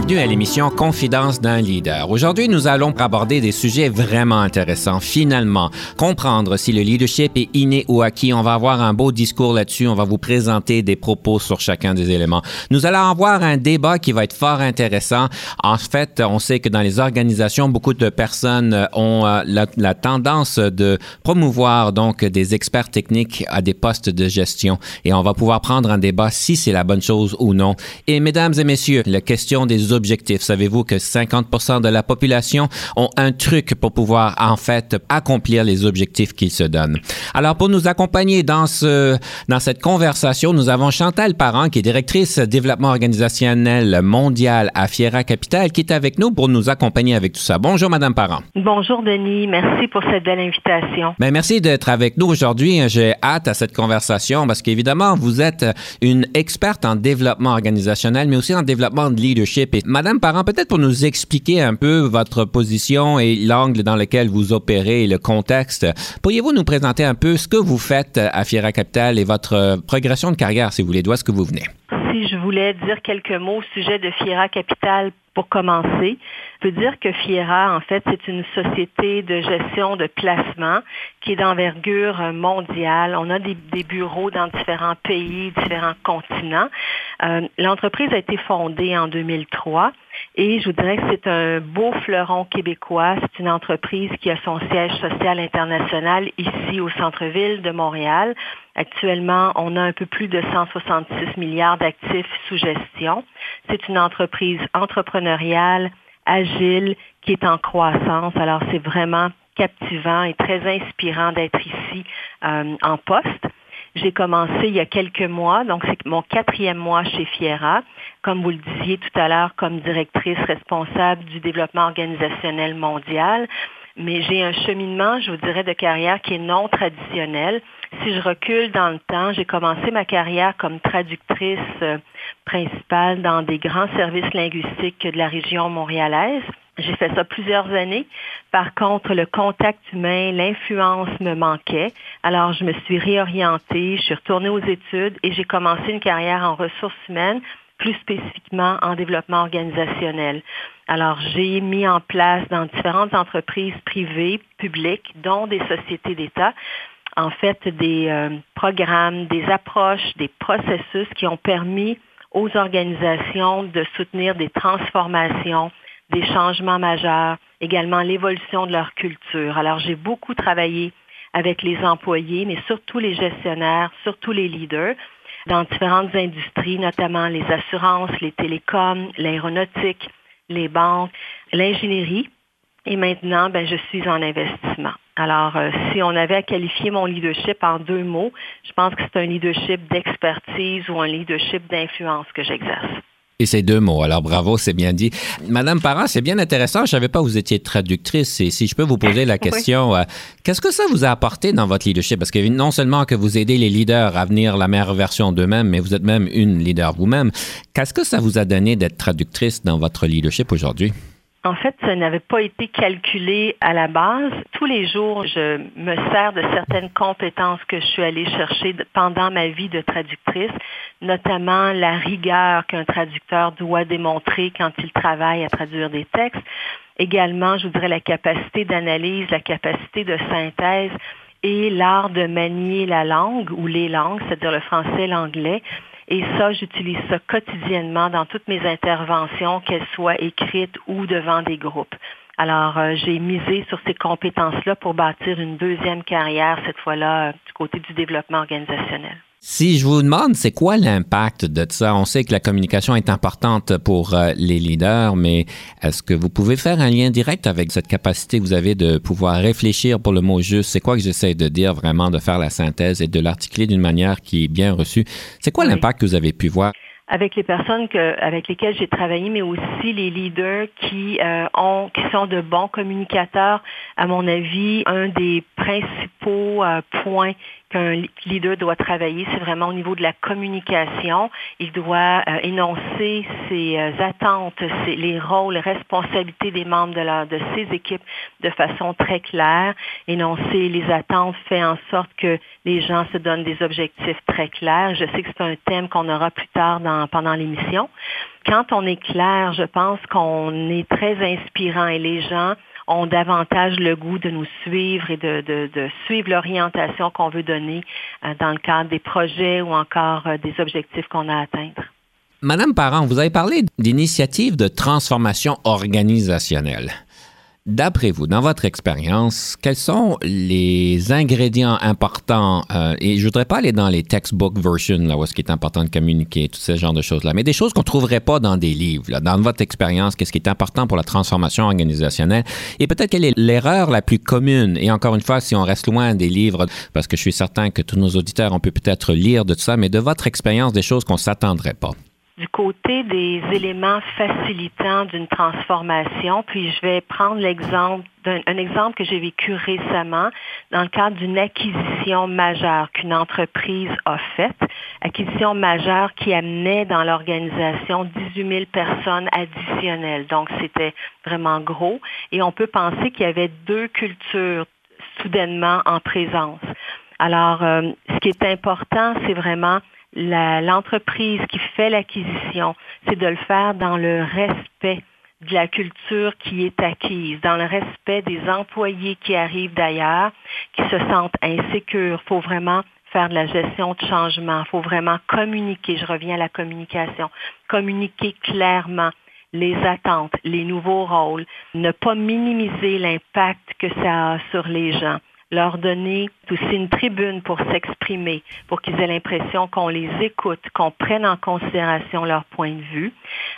Bienvenue à l'émission Confidence d'un leader. Aujourd'hui, nous allons aborder des sujets vraiment intéressants. Finalement, comprendre si le leadership est inné ou acquis. On va avoir un beau discours là-dessus. On va vous présenter des propos sur chacun des éléments. Nous allons avoir un débat qui va être fort intéressant. En fait, on sait que dans les organisations, beaucoup de personnes ont euh, la, la tendance de promouvoir donc des experts techniques à des postes de gestion. Et on va pouvoir prendre un débat si c'est la bonne chose ou non. Et mesdames et messieurs, la question des objectifs. Savez-vous que 50 de la population ont un truc pour pouvoir, en fait, accomplir les objectifs qu'ils se donnent? Alors, pour nous accompagner dans ce, dans cette conversation, nous avons Chantal Parent, qui est directrice développement organisationnel mondial à Fiera Capital, qui est avec nous pour nous accompagner avec tout ça. Bonjour, Madame Parent. Bonjour, Denis. Merci pour cette belle invitation. Ben, merci d'être avec nous aujourd'hui. J'ai hâte à cette conversation parce qu'évidemment, vous êtes une experte en développement organisationnel, mais aussi en développement de leadership Madame Parent, peut-être pour nous expliquer un peu votre position et l'angle dans lequel vous opérez et le contexte, pourriez-vous nous présenter un peu ce que vous faites à Fiera Capital et votre progression de carrière, si vous voulez, d'où est-ce que vous venez? Si je voulais dire quelques mots au sujet de Fiera Capital pour commencer, je peux dire que Fiera, en fait, c'est une société de gestion de placement qui est d'envergure mondiale. On a des, bureaux dans différents pays, différents continents. Euh, l'entreprise a été fondée en 2003 et je vous dirais que c'est un beau fleuron québécois. C'est une entreprise qui a son siège social international ici au centre-ville de Montréal. Actuellement, on a un peu plus de 166 milliards d'actifs sous gestion. C'est une entreprise entrepreneuriale, agile, qui est en croissance. Alors, c'est vraiment captivant et très inspirant d'être ici euh, en poste. J'ai commencé il y a quelques mois, donc c'est mon quatrième mois chez Fiera, comme vous le disiez tout à l'heure, comme directrice responsable du développement organisationnel mondial. Mais j'ai un cheminement, je vous dirais, de carrière qui est non traditionnel. Si je recule dans le temps, j'ai commencé ma carrière comme traductrice euh, principale dans des grands services linguistiques de la région montréalaise. J'ai fait ça plusieurs années. Par contre, le contact humain, l'influence me manquait. Alors, je me suis réorientée, je suis retournée aux études et j'ai commencé une carrière en ressources humaines, plus spécifiquement en développement organisationnel. Alors, j'ai mis en place dans différentes entreprises privées, publiques, dont des sociétés d'État, en fait, des euh, programmes, des approches, des processus qui ont permis aux organisations de soutenir des transformations, des changements majeurs, également l'évolution de leur culture. Alors, j'ai beaucoup travaillé avec les employés, mais surtout les gestionnaires, surtout les leaders, dans différentes industries, notamment les assurances, les télécoms, l'aéronautique, les banques, l'ingénierie. Et maintenant, ben, je suis en investissement. Alors, euh, si on avait à qualifier mon leadership en deux mots, je pense que c'est un leadership d'expertise ou un leadership d'influence que j'exerce. Et ces deux mots. Alors, bravo, c'est bien dit. Madame Parent, c'est bien intéressant. Je ne savais pas que vous étiez traductrice. Et si je peux vous poser la question, euh, qu'est-ce que ça vous a apporté dans votre leadership? Parce que non seulement que vous aidez les leaders à venir la meilleure version d'eux-mêmes, mais vous êtes même une leader vous-même. Qu'est-ce que ça vous a donné d'être traductrice dans votre leadership aujourd'hui? En fait, ça n'avait pas été calculé à la base. Tous les jours, je me sers de certaines compétences que je suis allée chercher pendant ma vie de traductrice, notamment la rigueur qu'un traducteur doit démontrer quand il travaille à traduire des textes. Également, je voudrais la capacité d'analyse, la capacité de synthèse et l'art de manier la langue ou les langues, c'est-à-dire le français l'anglais, et ça, j'utilise ça quotidiennement dans toutes mes interventions, qu'elles soient écrites ou devant des groupes. Alors, euh, j'ai misé sur ces compétences-là pour bâtir une deuxième carrière, cette fois-là, du côté du développement organisationnel. Si je vous demande, c'est quoi l'impact de ça? On sait que la communication est importante pour euh, les leaders, mais est-ce que vous pouvez faire un lien direct avec cette capacité que vous avez de pouvoir réfléchir pour le mot juste? C'est quoi que j'essaie de dire vraiment, de faire la synthèse et de l'articuler d'une manière qui est bien reçue? C'est quoi l'impact que vous avez pu voir? avec les personnes que, avec lesquelles j'ai travaillé, mais aussi les leaders qui euh, ont, qui sont de bons communicateurs. À mon avis, un des principaux euh, points qu'un leader doit travailler, c'est vraiment au niveau de la communication. Il doit euh, énoncer ses euh, attentes, ses, les rôles, les responsabilités des membres de, de ses équipes de façon très claire. Énoncer les attentes fait en sorte que les gens se donnent des objectifs très clairs. Je sais que c'est un thème qu'on aura plus tard dans, pendant l'émission. Quand on est clair, je pense qu'on est très inspirant et les gens ont davantage le goût de nous suivre et de, suivre l'orientation qu'on veut donner euh, dans le cadre des projets ou encore euh, des objectifs qu'on a à atteindre. Madame Parent, vous avez parlé d'initiatives de transformation organisationnelle. D'après vous, dans votre expérience, quels sont les ingrédients importants, euh, et je ne voudrais pas aller dans les textbook versions, là, où ce qui est important de communiquer, tout ce genre de choses-là, mais des choses qu'on ne trouverait pas dans des livres. Dans votre expérience, qu'est-ce qui est important pour la transformation organisationnelle? Et peut-être quelle est l'erreur la plus commune? Et encore une fois, si on reste loin des livres, parce que je suis certain que tous nos auditeurs, on peut peut-être lire de tout ça, mais de votre expérience, des choses qu'on ne s'attendrait pas du côté des éléments facilitants d'une transformation, puis je vais prendre l'exemple d'un un exemple que j'ai vécu récemment dans le cadre d'une acquisition majeure qu'une entreprise a faite, acquisition majeure qui amenait dans l'organisation 18 000 personnes additionnelles. Donc c'était vraiment gros et on peut penser qu'il y avait deux cultures soudainement en présence. Alors, euh, ce qui est important, c'est vraiment l'entreprise qui fait l'acquisition, c'est de le faire dans le respect de la culture qui est acquise, dans le respect des employés qui arrivent d'ailleurs, qui se sentent insécures. Il faut vraiment faire de la gestion de changement. Il faut vraiment communiquer. Je reviens à la communication. Communiquer clairement les attentes, les nouveaux rôles, ne pas minimiser l'impact que ça a sur les gens leur donner aussi une tribune pour s'exprimer, pour qu'ils aient l'impression qu'on les écoute, qu'on prenne en considération leur point de vue.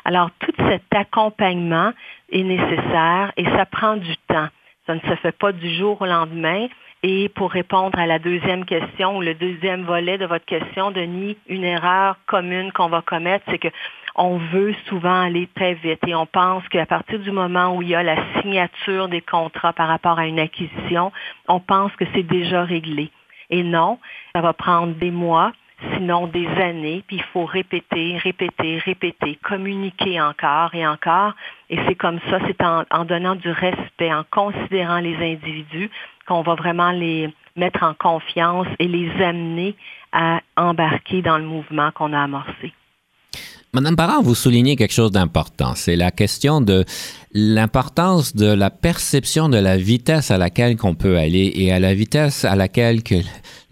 Alors, tout cet accompagnement est nécessaire et ça prend du temps. Ça ne se fait pas du jour au lendemain. Et pour répondre à la deuxième question, ou le deuxième volet de votre question, Denis, une erreur commune qu'on va commettre, c'est que on veut souvent aller très vite et on pense qu'à partir du moment où il y a la signature des contrats par rapport à une acquisition, on pense que c'est déjà réglé. Et non, ça va prendre des mois, sinon des années, puis il faut répéter, répéter, répéter, communiquer encore et encore. Et c'est comme ça, c'est en, en, donnant du respect, en considérant les individus, qu'on va vraiment les mettre en confiance et les amener à embarquer dans le mouvement qu'on a amorcé. Madame Parent, vous soulignez quelque chose d'important. C'est la question de l'importance de la perception de la vitesse à laquelle qu'on peut aller et à la vitesse à laquelle que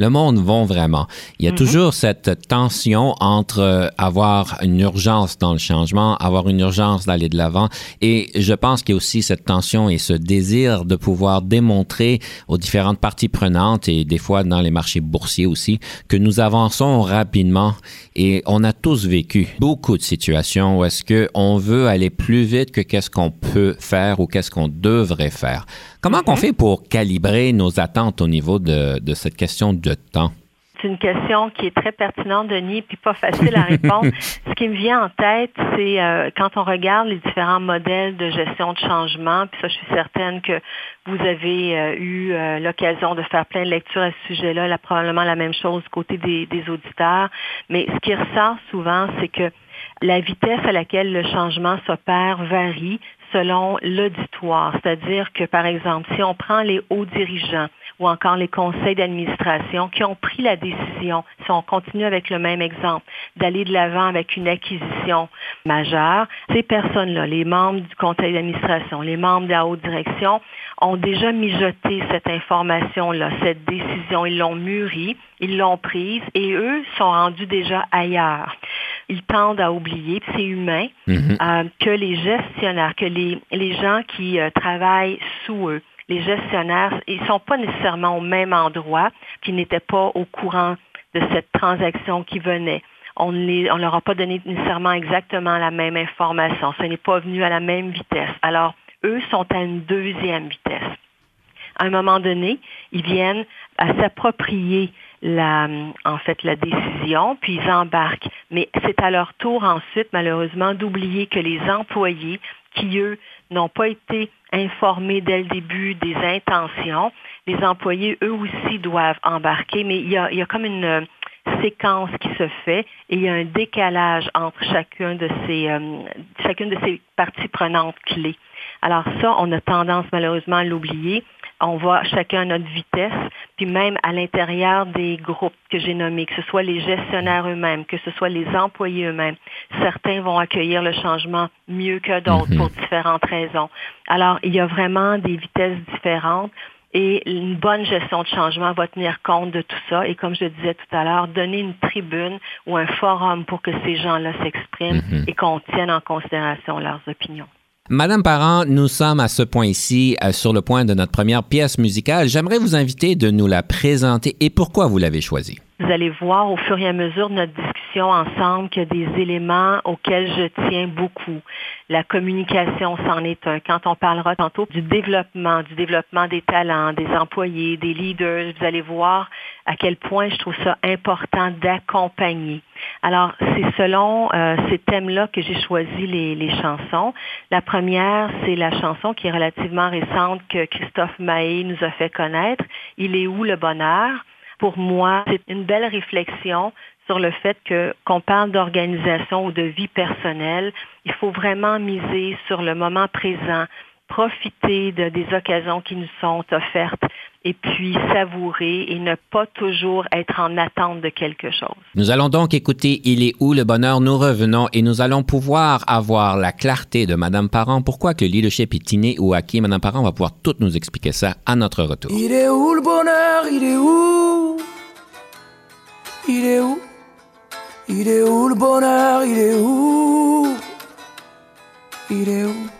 le monde va vraiment. Il y a mhm. toujours cette tension entre euh, avoir une urgence dans le changement, avoir une urgence d'aller de l'avant et je pense qu'il y a aussi cette tension et ce désir de pouvoir démontrer aux différentes parties prenantes et des fois dans les marchés boursiers aussi que nous avançons rapidement et on a tous vécu beaucoup de situations où est-ce que on veut aller plus vite que qu'est-ce qu'on peut faire ou qu'est-ce qu'on devrait faire. Comment qu'on mhm. fait pour calibrer nos attentes au niveau de, de cette question de temps? C'est une question qui est très pertinente, Denis, puis pas facile à répondre. Ce qui me vient en tête, c'est euh, quand on regarde les différents modèles de gestion de changement, puis ça, je suis certaine que vous avez euh, eu euh, l'occasion de faire plein de lectures à ce sujet-là, là, probablement la même chose du côté des, des auditeurs. Mais ce qui ressort souvent, c'est que la vitesse à laquelle le changement s'opère varie selon l'auditoire. C'est-à-dire que, par exemple, si on prend les hauts dirigeants ou encore les conseils d'administration qui ont pris la décision, si on continue avec le même exemple, d'aller de l'avant avec une acquisition majeure, ces personnes-là, les membres du conseil d'administration, les membres de la haute direction, ont déjà mijoté cette information-là, cette décision, ils l'ont mûrie, ils l'ont prise et eux sont rendus déjà ailleurs. Ils tendent à oublier, c'est humain, mhm. euh, que les gestionnaires, que les, les gens qui euh, travaillent sous eux, les gestionnaires, ils sont pas nécessairement au même endroit, qui n'étaient pas au courant de cette transaction qui venait. On ne leur a pas donné nécessairement exactement la même information. Ce n'est pas venu à la même vitesse. Alors, eux sont à une deuxième vitesse. À un moment donné, ils viennent à s'approprier la, en fait, la décision, puis ils embarquent. Mais c'est à leur tour ensuite, malheureusement, d'oublier que les employés qui, eux, n'ont pas été informés dès le début des intentions, les employés, eux aussi, doivent embarquer, mais il y a, il y a comme une euh, séquence qui se fait et il y a un décalage entre chacun de ces, euh, chacune de ces parties prenantes clés. Alors ça, on a tendance malheureusement à l'oublier on va chacun à notre vitesse, puis même à l'intérieur des groupes que j'ai nommés, que ce soit les gestionnaires eux-mêmes, que ce soit les employés eux-mêmes, certains vont accueillir le changement mieux que d'autres pour mhm. différentes raisons. Alors, il y a vraiment des vitesses différentes. Et une bonne gestion de changement va tenir compte de tout ça. Et comme je le disais tout à l'heure, donner une tribune ou un forum pour que ces gens-là s'expriment mhm. et qu'on tienne en considération leurs opinions. Madame Parent, nous sommes à ce point-ci euh, sur le point de notre première pièce musicale. J'aimerais vous inviter de nous la présenter et pourquoi vous l'avez choisie? Vous allez voir au fur et à mesure de notre discussion ensemble qu'il y a des éléments auxquels je tiens beaucoup. La communication, c'en est un. Quand on parlera tantôt du développement, du développement des talents, des employés, des leaders, vous allez voir à quel point je trouve ça important d'accompagner. Alors, c'est selon euh, ces thèmes-là que j'ai choisi les, les, chansons. La première, c'est la chanson qui est relativement récente que Christophe Mahé nous a fait connaître. Il est où le bonheur? Pour moi, c'est une belle réflexion sur le fait que qu'on parle d'organisation ou de vie personnelle, il faut vraiment miser sur le moment présent, profiter de, des occasions qui nous sont offertes et puis savourer et ne pas toujours être en attente de quelque chose. Nous allons donc écouter Il est où le bonheur Nous revenons et nous allons pouvoir avoir la clarté de Madame Parent. Pourquoi que le leadership est inné ou acquis? Madame Parent va pouvoir tout nous expliquer ça à notre retour. Il est où le bonheur? Il est où? Il est où? Il est où le bonheur? Il est où? Il est où?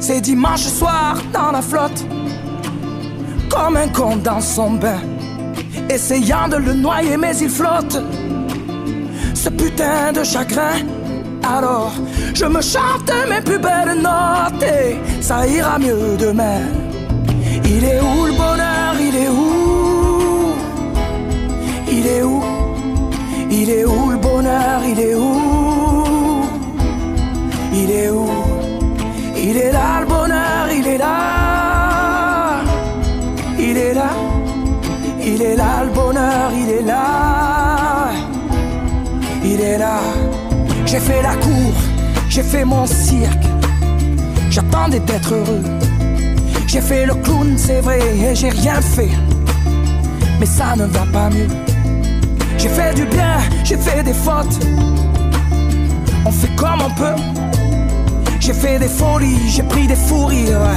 c'est dimanche soir dans la flotte. Comme un con dans son bain, essayant de le noyer, mais il flotte. Ce putain de chagrin. Alors, je me chante mes plus belles notes et ça ira mieux demain. Il est où le bonheur? Il est où? Il est où? Il est où le bonheur? Il est où? Il est là le bonheur, il est là. Il est là le bonheur, il est là. Il est là. J'ai fait la cour, j'ai fait mon cirque. J'attendais d'être heureux. J'ai fait le clown, c'est vrai, et j'ai rien fait. Mais ça ne va pas mieux. J'ai fait du bien, j'ai fait des fautes. On fait comme on peut. J'ai fait des folies, j'ai pris des fous rires.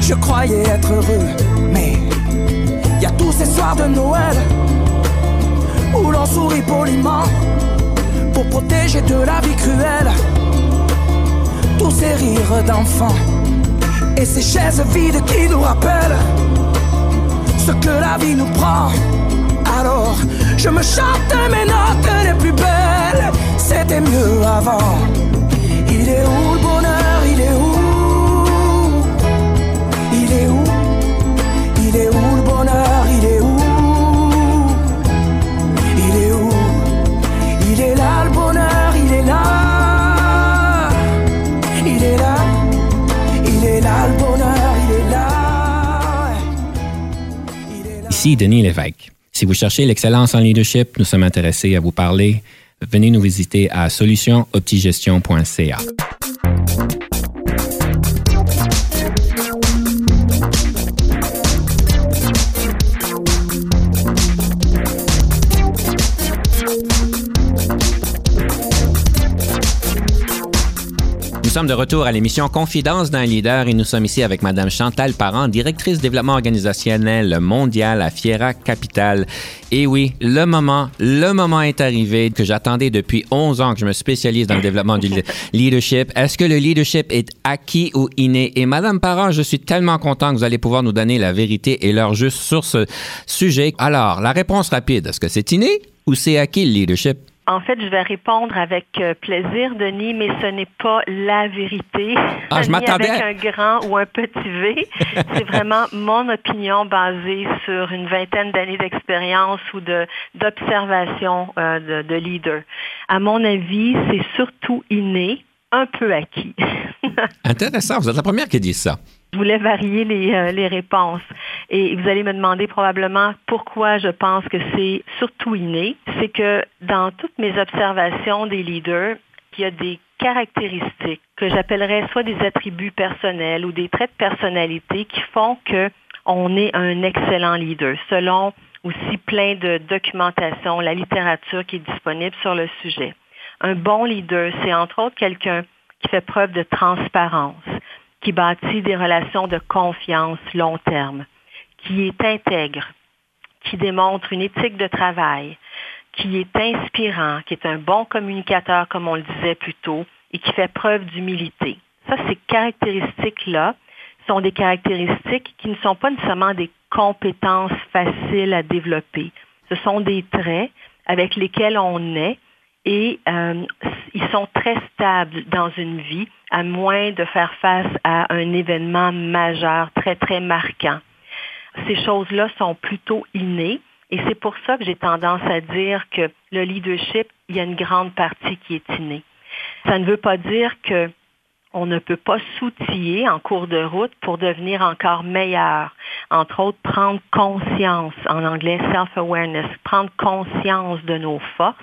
Je croyais être heureux, mais y a tous ces soirs de Noël où l'on sourit poliment pour protéger de la vie cruelle tous ces rires d'enfants et ces chaises vides qui nous rappellent ce que la vie nous prend. Alors je me chante mes notes les plus belles, c'était mieux avant. Il est où? Le bonheur, il est où? Il est où? Il est où le bonheur Ici Denis Lévesque. Si vous cherchez l'excellence en leadership, nous sommes intéressés à vous parler venez nous visiter à solutionoptigestion.ca. Nous sommes de retour à l'émission Confidence d'un leader et nous sommes ici avec Madame Chantal Parent, directrice développement organisationnel mondial à Fiera Capital. Et oui, le moment, le moment est arrivé que j'attendais depuis 11 ans que je me spécialise dans le développement du leadership. Est-ce que le leadership est acquis ou inné? Et Madame Parent, je suis tellement content que vous allez pouvoir nous donner la vérité et l'heure juste sur ce sujet. Alors, la réponse rapide, est-ce que c'est inné ou c'est acquis le leadership? En fait, je vais répondre avec euh, plaisir, Denis, mais ce n'est pas la vérité. Ah, je m'attendais. Avec un grand ou un petit V. C'est vraiment mon opinion basée sur une vingtaine d'années d'expérience ou de d'observation euh, de, de leader. À mon avis, c'est surtout inné, un peu acquis. Intéressant. Vous êtes la première qui dit ça. Je voulais varier les, euh, les, réponses. Et vous allez me demander probablement pourquoi je pense que c'est surtout inné. C'est que dans toutes mes observations des leaders, il y a des caractéristiques que j'appellerais soit des attributs personnels ou des traits de personnalité qui font que on est un excellent leader, selon aussi plein de documentation, la littérature qui est disponible sur le sujet. Un bon leader, c'est entre autres quelqu'un qui fait preuve de transparence, qui bâtit des relations de confiance long terme, qui est intègre, qui démontre une éthique de travail, qui est inspirant, qui est un bon communicateur, comme on le disait plus tôt, et qui fait preuve d'humilité. Ça, ces caractéristiques-là sont des caractéristiques qui ne sont pas nécessairement des compétences faciles à développer. Ce sont des traits avec lesquels on est et euh, ils sont très stables dans une vie, à moins de faire face à un événement majeur très, très marquant. Ces choses-là sont plutôt innées et c'est pour ça que j'ai tendance à dire que le leadership, il y a une grande partie qui est innée. Ça ne veut pas dire que on ne peut pas s'outiller en cours de route pour devenir encore meilleur. Entre autres, prendre conscience, en anglais self-awareness, prendre conscience de nos forces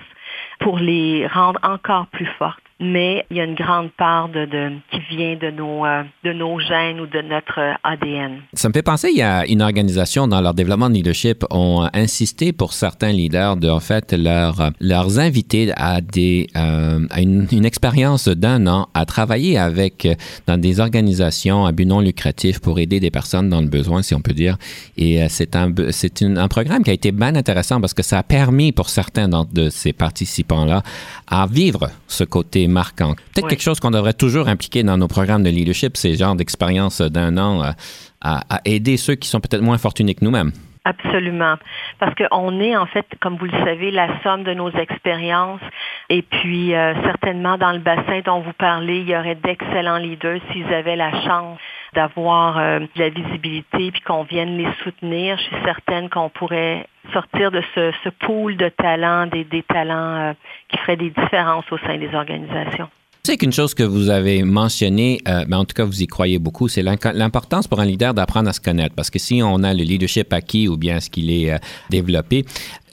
pour les rendre encore plus fortes mais il y a une grande part de, qui vient de nos, euh, de nos gènes ou de notre ADN. Ça me fait penser, il y a une organisation dans leur développement de leadership ont insisté pour certains leaders de en fait leur, leur inviter à, des, euh, à une, expérience d'un an à travailler avec dans des organisations à but non lucratif pour aider des personnes dans le besoin, si on peut dire. Et euh, c'est un, c'est un programme qui a été bien intéressant parce que ça a permis pour certains de ces participants-là à vivre ce côté marquant. Peut-être quelque chose qu'on devrait toujours impliquer dans nos programmes de leadership, ces genres d'expériences d'un an à, aider ceux qui sont peut-être moins fortunés que nous-mêmes. Absolument. Parce qu'on est, en fait, comme vous le savez, la somme de nos expériences. Et puis, euh, certainement, dans le bassin dont vous parlez, il y aurait d'excellents leaders s'ils avaient la chance d'avoir euh, de la visibilité puis qu'on vienne les soutenir. Je suis certaine qu'on pourrait sortir de ce, ce pool de talents, des, talents euh, qui feraient des différences au sein des organisations. C'est qu'une chose que vous avez mentionnée, euh, mais en tout cas vous y croyez beaucoup, c'est l'importance pour un leader d'apprendre à se connaître. Parce que si on a le leadership acquis ou bien ce qu'il est euh, développé,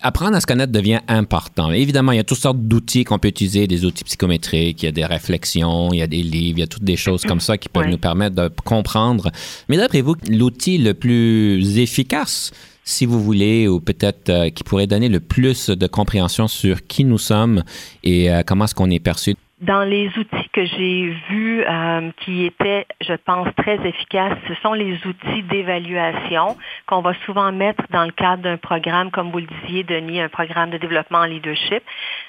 apprendre à se connaître devient important. Évidemment, il y a toutes sortes d'outils qu'on peut utiliser, des outils psychométriques, il y a des réflexions, il y a des livres, il y a toutes des choses comme ça qui peuvent nous permettre de comprendre. Mais d'après vous, l'outil le plus efficace si vous voulez, ou peut-être euh, qui pourrait donner le plus de compréhension sur qui nous sommes et euh, comment est-ce qu'on est perçu dans les outils que j'ai vus euh, qui étaient, je pense, très efficaces, ce sont les outils d'évaluation qu'on va souvent mettre dans le cadre d'un programme, comme vous le disiez, Denis, un programme de développement en leadership.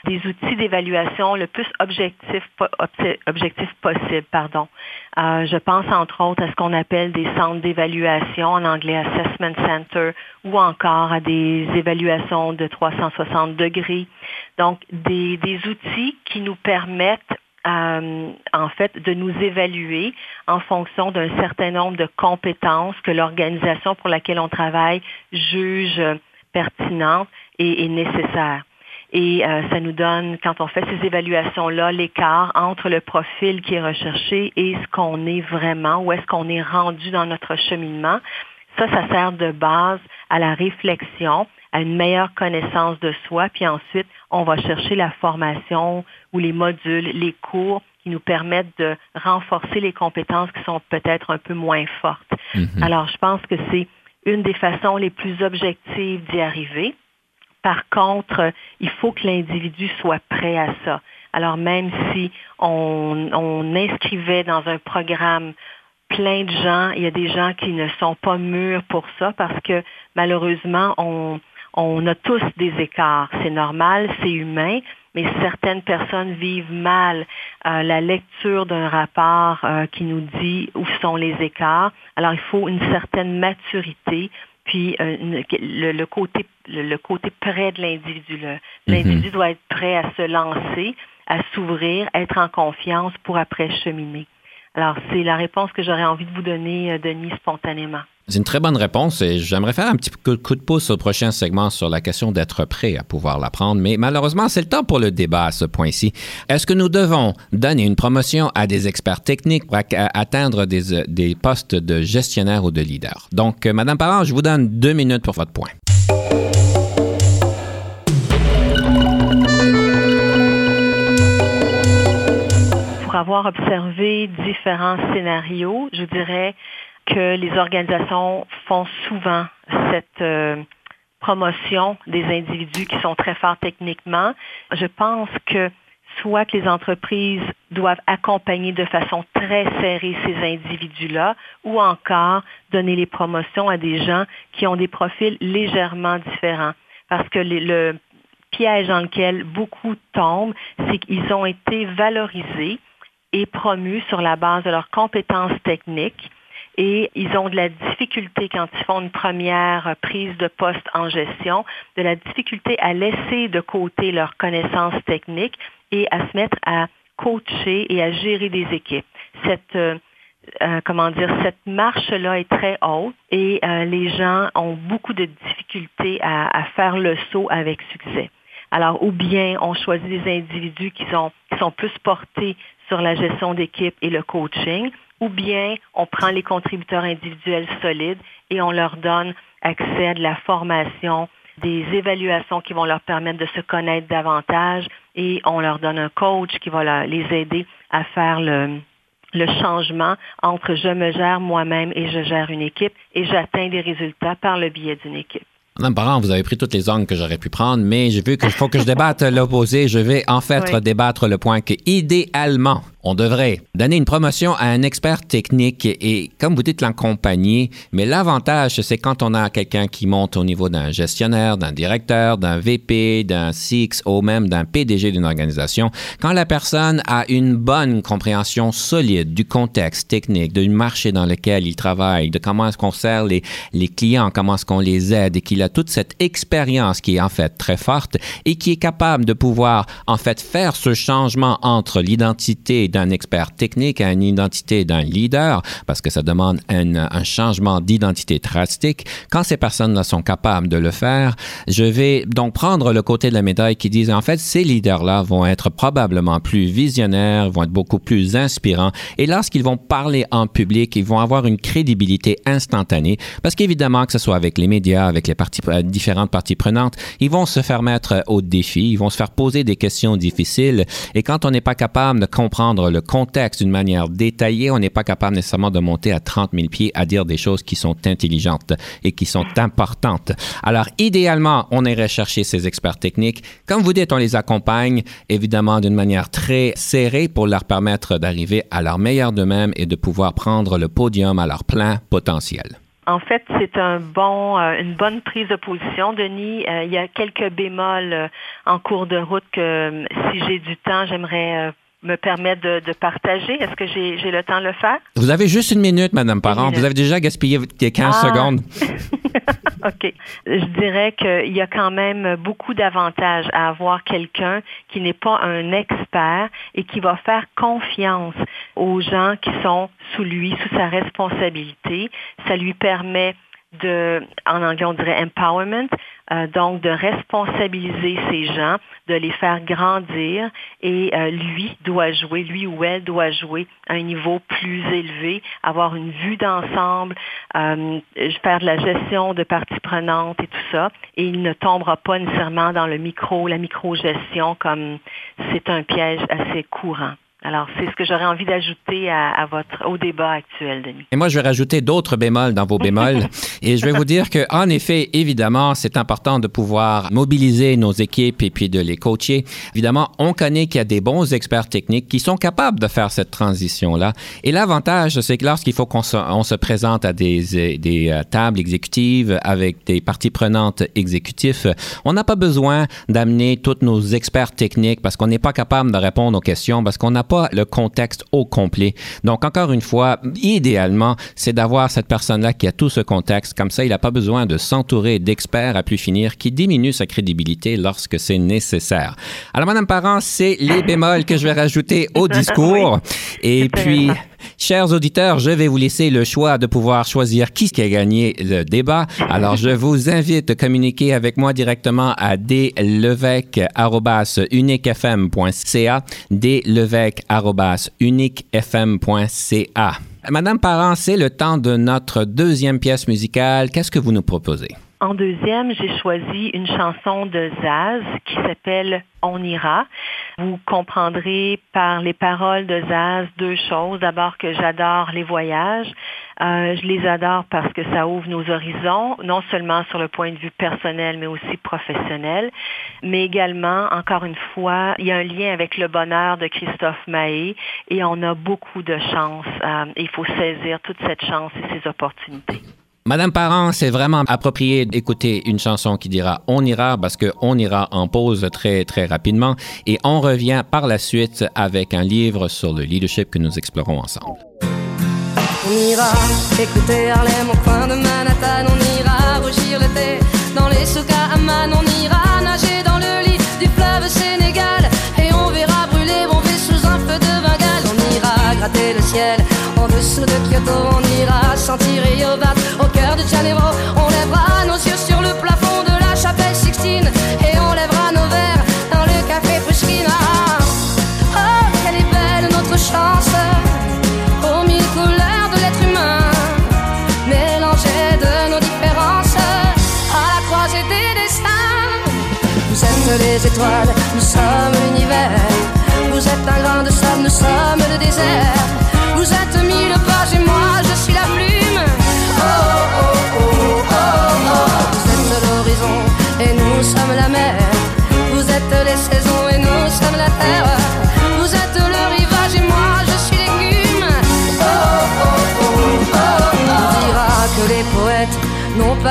Des outils d'évaluation le plus objectif, possible. Pardon. Euh, je pense entre autres à ce qu'on appelle des centres d'évaluation, en anglais Assessment Center, ou encore à des évaluations de 360 degrés. Donc, des, des outils qui nous permettent euh, en fait, de nous évaluer en fonction d'un certain nombre de compétences que l'organisation pour laquelle on travaille juge pertinentes et, et nécessaires. Et euh, ça nous donne, quand on fait ces évaluations-là, l'écart entre le profil qui est recherché et ce qu'on est vraiment, où est-ce qu'on est rendu dans notre cheminement. Ça, ça sert de base à la réflexion, à une meilleure connaissance de soi, puis ensuite, on va chercher la formation ou les modules, les cours qui nous permettent de renforcer les compétences qui sont peut-être un peu moins fortes. Mhm. Alors, je pense que c'est une des façons les plus objectives d'y arriver. Par contre, il faut que l'individu soit prêt à ça. Alors, même si on, on inscrivait dans un programme plein de gens, il y a des gens qui ne sont pas mûrs pour ça parce que malheureusement, on, on a tous des écarts. C'est normal, c'est humain, mais certaines personnes vivent mal euh, la lecture d'un rapport euh, qui nous dit où sont les écarts. Alors, il faut une certaine maturité, puis euh, le, côté, le, côté près de l'individu. Mhm. L'individu doit être prêt à se lancer, à s'ouvrir, être en confiance pour après cheminer. Alors, c'est la réponse que j'aurais envie de vous donner, Denis, spontanément. C'est une très bonne réponse et j'aimerais faire un petit coup de pouce au prochain segment sur la question d'être prêt à pouvoir l'apprendre, mais malheureusement, c'est le temps pour le débat à ce point-ci. Est-ce que nous devons donner une promotion à des experts techniques pour atteindre des, des postes de gestionnaire ou de leader? Donc, euh, Madame Parent, je vous donne deux minutes pour votre point. Pour avoir observé différents scénarios, je dirais que les organisations font souvent cette euh, promotion des individus qui sont très forts techniquement. Je pense que soit que les entreprises doivent accompagner de façon très serrée ces individus-là, ou encore donner les promotions à des gens qui ont des profils légèrement différents. Parce que le piège dans lequel beaucoup tombent, c'est qu'ils ont été valorisés et promus sur la base de leurs compétences techniques et ils ont de la difficulté quand ils font une première prise de poste en gestion, de la difficulté à laisser de côté leurs connaissances techniques et à se mettre à coacher et à gérer des équipes. Cette euh, euh, comment dire, cette marche-là est très haute et euh, les gens ont beaucoup de difficultés à, faire le saut avec succès. Alors, ou bien on choisit des individus qui sont, qui sont plus portés sur la gestion d'équipe et le coaching, ou bien on prend les contributeurs individuels solides et on leur donne accès à de la formation, des évaluations qui vont leur permettre de se connaître davantage et on leur donne un coach qui va les aider à faire le, le changement entre je me gère moi-même et je gère une équipe et j'atteins des résultats par le biais d'une équipe. Madame Parent, vous avez pris toutes les angles que j'aurais pu prendre, mais j'ai vu qu'il faut que je débatte l'opposé. Je vais en fait débattre le point que, idéalement, on devrait donner une promotion à un expert technique et, comme vous dites, l'accompagner. Mais l'avantage, c'est quand on a quelqu'un qui monte au niveau d'un gestionnaire, d'un directeur, d'un VP, d'un CXO, même d'un PDG d'une organisation, quand la personne a une bonne compréhension solide du contexte technique, du marché dans lequel il travaille, de comment est-ce qu'on sert les, les clients, comment est-ce qu'on les aide et qu'il a toute cette expérience qui est en fait très forte et qui est capable de pouvoir en fait faire ce changement entre l'identité d'un expert technique à une identité d'un leader, parce que ça demande un, un changement d'identité drastique. Quand ces personnes-là sont capables de le faire, je vais donc prendre le côté de la médaille qui dit, en fait, ces leaders-là vont être probablement plus visionnaires, vont être beaucoup plus inspirants, et lorsqu'ils vont parler en public, ils vont avoir une crédibilité instantanée, parce qu'évidemment, que ce soit avec les médias, avec les euh, différentes parties prenantes, ils vont se faire mettre au défi, ils vont se faire poser des questions difficiles, et quand on n'est pas capable de comprendre le contexte d'une manière détaillée, on n'est pas capable nécessairement de monter à 30 000 pieds à dire des choses qui sont intelligentes et qui sont importantes. Alors, idéalement, on irait chercher ces experts techniques. Comme vous dites, on les accompagne évidemment d'une manière très serrée pour leur permettre d'arriver à leur meilleur d'eux-mêmes et de pouvoir prendre le podium à leur plein potentiel. En fait, c'est un bon, euh, une bonne prise de position, Denis. Euh, il y a quelques bémols euh, en cours de route que, si j'ai du temps, j'aimerais me permet de, partager. Est-ce que j'ai le temps de le faire? Vous avez juste une minute, Madame Parent. Vous avez déjà gaspillé 15 ah. secondes. OK. Je dirais qu'il y a quand même beaucoup d'avantages à avoir quelqu'un qui n'est pas un expert et qui va faire confiance aux gens qui sont sous lui, sous sa responsabilité. Ça lui permet de, en anglais on dirait empowerment, euh, donc de responsabiliser ces gens, de les faire grandir et euh, lui doit jouer, lui ou elle doit jouer à un niveau plus élevé, avoir une vue d'ensemble, euh, faire de la gestion de parties prenantes et tout ça. Et il ne tombera pas nécessairement dans le micro, la micro-gestion comme c'est un piège assez courant. Alors, c'est ce que j'aurais envie d'ajouter à, votre, au débat actuel, Denis. Et moi, je vais rajouter d'autres bémols dans vos bémols. et je vais vous dire que, en effet, évidemment, c'est important de pouvoir mobiliser nos équipes et puis de les coacher. Évidemment, on connaît qu'il y a des bons experts techniques qui sont capables de faire cette transition-là. Et l'avantage, c'est que lorsqu'il faut qu'on se, on se présente à des, des euh, tables exécutives avec des parties prenantes exécutifs, on n'a pas besoin d'amener tous nos experts techniques parce qu'on n'est pas capable de répondre aux questions, parce qu'on n'a pas le contexte au complet. Donc, encore une fois, idéalement, c'est d'avoir cette personne-là qui a tout ce contexte. Comme ça, il n'a pas besoin de s'entourer d'experts à plus finir qui diminuent sa crédibilité lorsque c'est nécessaire. Alors, Madame Parent, c'est les bémols que je vais rajouter au discours. Et puis, Chers auditeurs, je vais vous laisser le choix de pouvoir choisir qui a gagné le débat. Alors, je vous invite à communiquer avec moi directement à dlevec.uniquefm.ca, dlevec.uniquefm.ca. Madame Parent, c'est le temps de notre deuxième pièce musicale. Qu'est-ce que vous nous proposez? En deuxième, j'ai choisi une chanson de Zaz qui s'appelle On ira. Vous comprendrez par les paroles de Zaz deux choses. D'abord que j'adore les voyages. Euh, je les adore parce que ça ouvre nos horizons, non seulement sur le point de vue personnel, mais aussi professionnel. Mais également, encore une fois, il y a un lien avec le bonheur de Christophe Mahé et on a beaucoup de chance. Euh, il faut saisir toute cette chance et ces opportunités. Madame Parent, c'est vraiment approprié d'écouter une chanson qui dira On ira parce qu'on ira en pause très, très rapidement. Et on revient par la suite avec un livre sur le leadership que nous explorons ensemble. Le ciel en dessous de Kyoto, on ira sentir Rio au cœur de Janeiro. On lèvera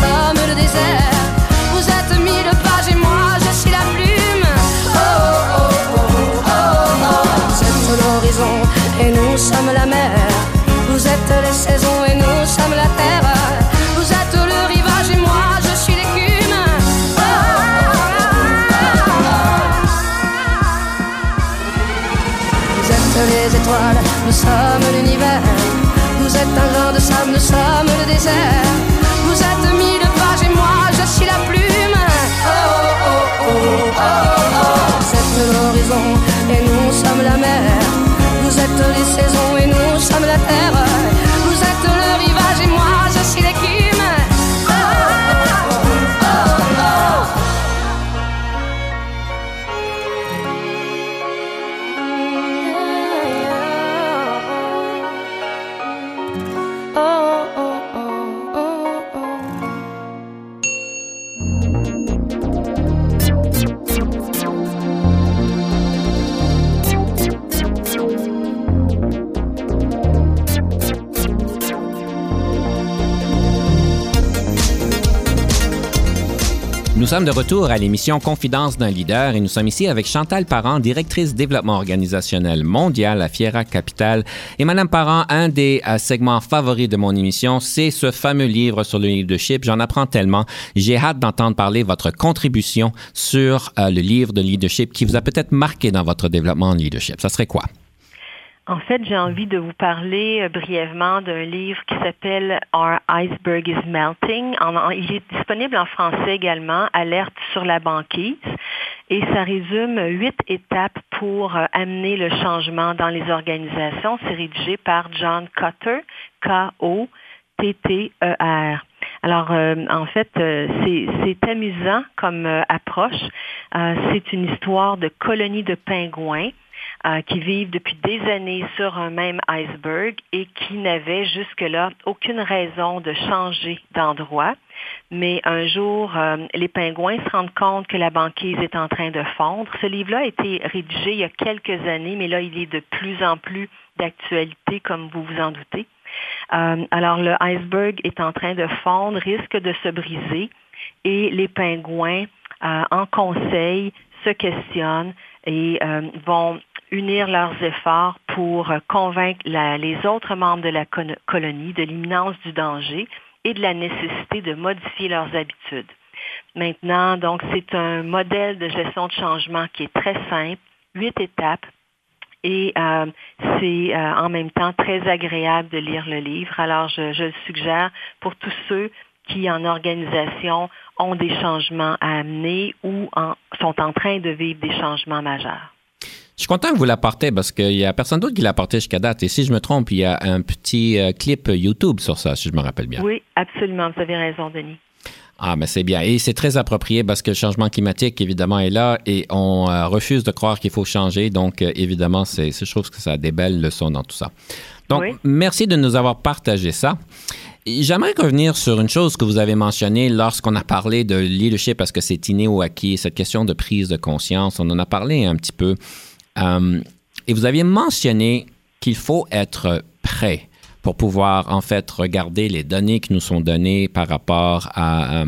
sommes le désert. Vous êtes mille pages et moi je suis la plume. Oh oh oh oh oh. Vous êtes l'horizon et nous sommes la mer. Vous êtes les saisons et nous sommes la terre. Vous êtes le rivage et moi je suis l'écume. Oh, Vous êtes les étoiles, nous sommes l'univers. Vous êtes un grain de sable, nous sommes le désert. Vous êtes les saisons et nous sommes la terre. Nous sommes de retour à l'émission Confidence d'un leader et nous sommes ici avec Chantal Parent, directrice développement organisationnel mondial à Fiera Capital. Et Madame Parent, un des euh, segments favoris de mon émission, c'est ce fameux livre sur le leadership. J'en apprends tellement. J'ai hâte d'entendre parler votre contribution sur euh, le livre de leadership qui vous a peut-être marqué dans votre développement en leadership. Ça serait quoi? En fait, j'ai envie de vous parler euh, brièvement d'un livre qui s'appelle Our Iceberg is Melting. il est disponible en français également, Alerte sur la banquise. Et ça résume huit étapes pour euh, amener le changement dans les organisations. C'est rédigé par John Cutter, K-O-T-T-E-R. Alors, euh, en fait, c'est amusant comme approche. c'est une histoire de colonie de pingouins euh, qui vivent depuis des années sur un même iceberg et qui n'avaient jusque-là aucune raison de changer d'endroit. Mais un jour, euh, les pingouins se rendent compte que la banquise est en train de fondre. Ce livre-là a été rédigé il y a quelques années, mais là, il est de plus en plus d'actualité, comme vous vous en doutez. Euh, alors, le iceberg est en train de fondre, risque de se briser, et les pingouins, en conseil, se questionnent et vont unir leurs efforts pour convaincre les autres membres de la colonie de l'imminence du danger et de la nécessité de modifier leurs habitudes. Maintenant, donc, c'est un modèle de gestion de changement qui est très simple, huit étapes, et euh, c'est euh, en même temps très agréable de lire le livre. Alors, je, je, le suggère pour tous ceux qui, en organisation, ont des changements à amener ou sont en train de vivre des changements majeurs. Je suis content que vous l'apportez parce qu'il n'y a personne d'autre qui l'a apporté jusqu'à date. Et si je me trompe, il y a un petit euh, clip YouTube sur ça, si je me rappelle bien. Oui, absolument. Vous avez raison, Denis. Ah, mais c'est bien. Et c'est très approprié parce que le changement climatique, évidemment, est là et on euh, refuse de croire qu'il faut changer. Donc, euh, évidemment, c'est, je trouve que ça a des belles leçons dans tout ça. Donc, merci de nous avoir partagé ça. J'aimerais revenir sur une chose que vous avez mentionnée lorsqu'on a parlé de leadership parce que c'est inné ou acquis, cette question de prise de conscience. On en a parlé un petit peu. Euh, et vous aviez mentionné qu'il faut être prêt pour pouvoir en fait regarder les données qui nous sont données par rapport à, euh,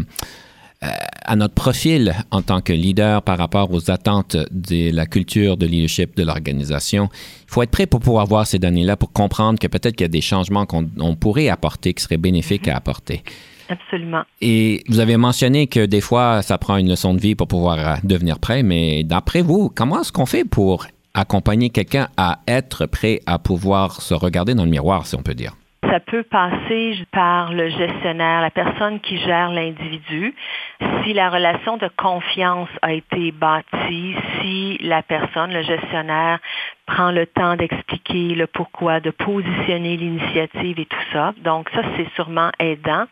à notre profil en tant que leader, par rapport aux attentes de la culture de leadership de l'organisation. Il faut être prêt pour pouvoir voir ces données-là, pour comprendre que peut-être qu'il y a des changements qu'on pourrait apporter qui seraient bénéfiques à apporter. Absolument. Et vous avez mentionné que des fois, ça prend une leçon de vie pour pouvoir devenir prêt, mais d'après vous, comment est-ce qu'on fait pour accompagner quelqu'un à être prêt à pouvoir se regarder dans le miroir, si on peut dire? Ça peut passer par le gestionnaire, la personne qui gère l'individu. Si la relation de confiance a été bâtie, si la personne, le gestionnaire, prend le temps d'expliquer le pourquoi, de positionner l'initiative et tout ça. Donc ça, c'est sûrement aidant.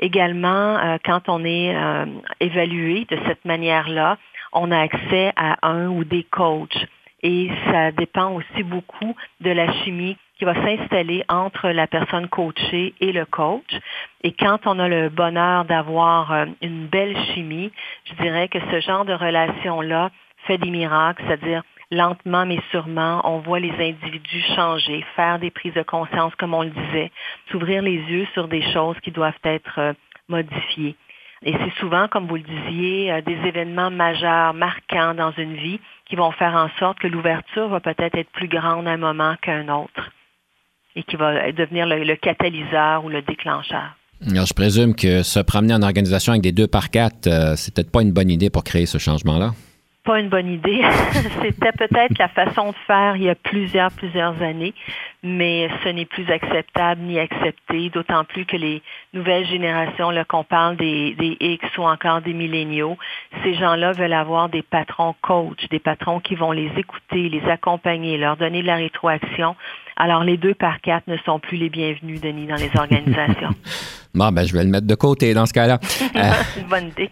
Également, euh, quand on est euh, évalué de cette manière-là, on a accès à un ou des coachs et ça dépend aussi beaucoup de la chimie qui va s'installer entre la personne coachée et le coach. Et quand on a le bonheur d'avoir euh, une belle chimie, je dirais que ce genre de relation-là fait des miracles, c'est-à-dire lentement mais sûrement, on voit les individus changer, faire des prises de conscience, comme on le disait, s'ouvrir les yeux sur des choses qui doivent être euh, modifiées. Et c'est souvent, comme vous le disiez, euh, des événements majeurs, marquants dans une vie qui vont faire en sorte que l'ouverture va peut-être être plus grande à un moment qu'un autre et qui va devenir le, catalyseur ou le déclencheur. Alors, je présume que se promener en organisation avec des deux par quatre, euh, c'est peut-être pas une bonne idée pour créer ce changement-là pas une bonne idée. C'était peut-être la façon de faire il y a plusieurs, plusieurs années, mais ce n'est plus acceptable ni accepté, d'autant plus que les nouvelles générations, là, qu'on parle des, des X ou encore des milléniaux, ces gens-là veulent avoir des patrons coach, des patrons qui vont les écouter, les accompagner, leur donner de la rétroaction. Alors, les deux par quatre ne sont plus les bienvenus, Denis, dans les organisations. Bon, ben, je vais le mettre de côté dans ce cas-là. C'est une bonne idée.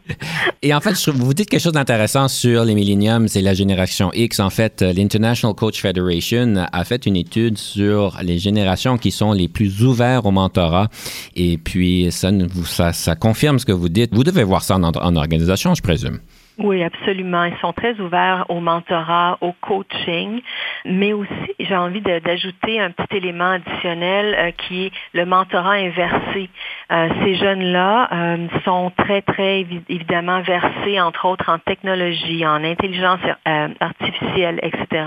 et en fait, vous dites quelque chose d'intéressant sur les milléniums, c'est la génération X. En fait, l'International Coach Federation a fait une étude sur les générations qui sont les plus ouvertes au mentorat. Et puis, ça, ça, ça confirme ce que vous dites. Vous devez voir ça en, en organisation, je présume. Oui, absolument. Ils sont très ouverts au mentorat, au coaching, mais aussi, j'ai envie d'ajouter un petit élément additionnel euh, qui est le mentorat inversé. Euh, ces jeunes-là euh, sont très, très évidemment versés, entre autres, en technologie, en intelligence artificielle, etc.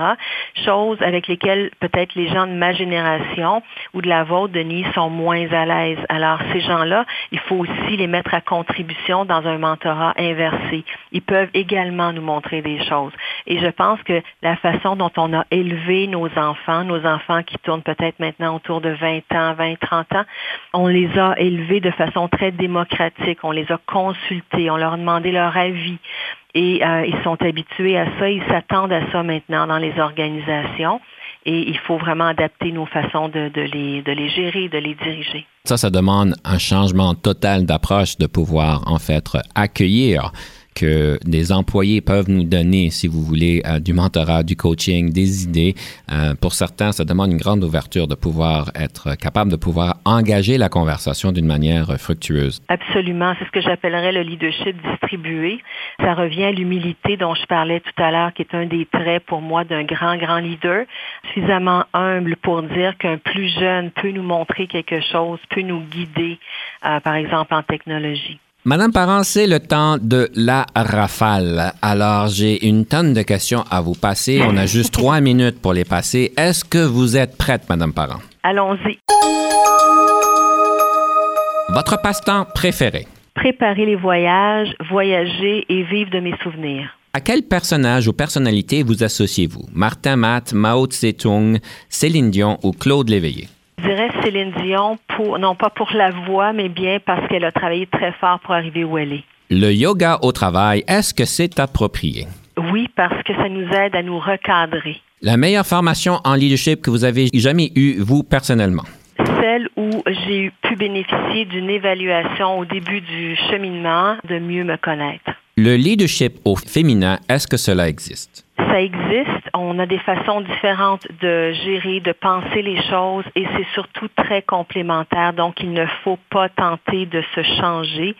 Choses avec lesquelles peut-être les gens de ma génération ou de la vôtre, Denis, sont moins à l'aise. Alors, ces gens-là, il faut aussi les mettre à contribution dans un mentorat inversé. Ils peuvent peuvent également nous montrer des choses. Et je pense que la façon dont on a élevé nos enfants, nos enfants qui tournent peut-être maintenant autour de 20 ans, 20, 30 ans, on les a élevés de façon très démocratique. On les a consultés, on leur a demandé leur avis. Et euh, ils sont habitués à ça, ils s'attendent à ça maintenant dans les organisations et il faut vraiment adapter nos façons de, les, de les gérer, de les diriger. Ça, ça demande un changement total d'approche de pouvoir en fait accueillir que des employés peuvent nous donner, si vous voulez, euh, du mentorat, du coaching, des idées. Euh, pour certains, ça demande une grande ouverture de pouvoir être capable de pouvoir engager la conversation d'une manière fructueuse. Absolument. C'est ce que j'appellerais le leadership distribué. Ça revient à l'humilité dont je parlais tout à l'heure, qui est un des traits pour moi d'un grand, grand leader, suffisamment humble pour dire qu'un plus jeune peut nous montrer quelque chose, peut nous guider, euh, par exemple en technologie. Madame Parent, c'est le temps de la rafale. Alors, j'ai une tonne de questions à vous passer. On a juste trois minutes pour les passer. Est-ce que vous êtes prête, Madame Parent? Allons-y. Votre passe-temps préféré? Préparer les voyages, voyager et vivre de mes souvenirs. À quel personnage ou personnalité vous associez-vous? Martin Matt, Mao Tse-tung, Céline Dion ou Claude Léveillé? Je dirais Céline Dion, pour, non pas pour la voix, mais bien parce qu'elle a travaillé très fort pour arriver où elle est. Le yoga au travail, est-ce que c'est approprié? Oui, parce que ça nous aide à nous recadrer. La meilleure formation en leadership que vous avez jamais eue, vous, personnellement? Celle où j'ai pu bénéficier d'une évaluation au début du cheminement de mieux me connaître. Le leadership au féminin, est-ce que cela existe? Ça existe. On a des façons différentes de gérer, de penser les choses et c'est surtout très complémentaire. Donc, il ne faut pas tenter de se changer.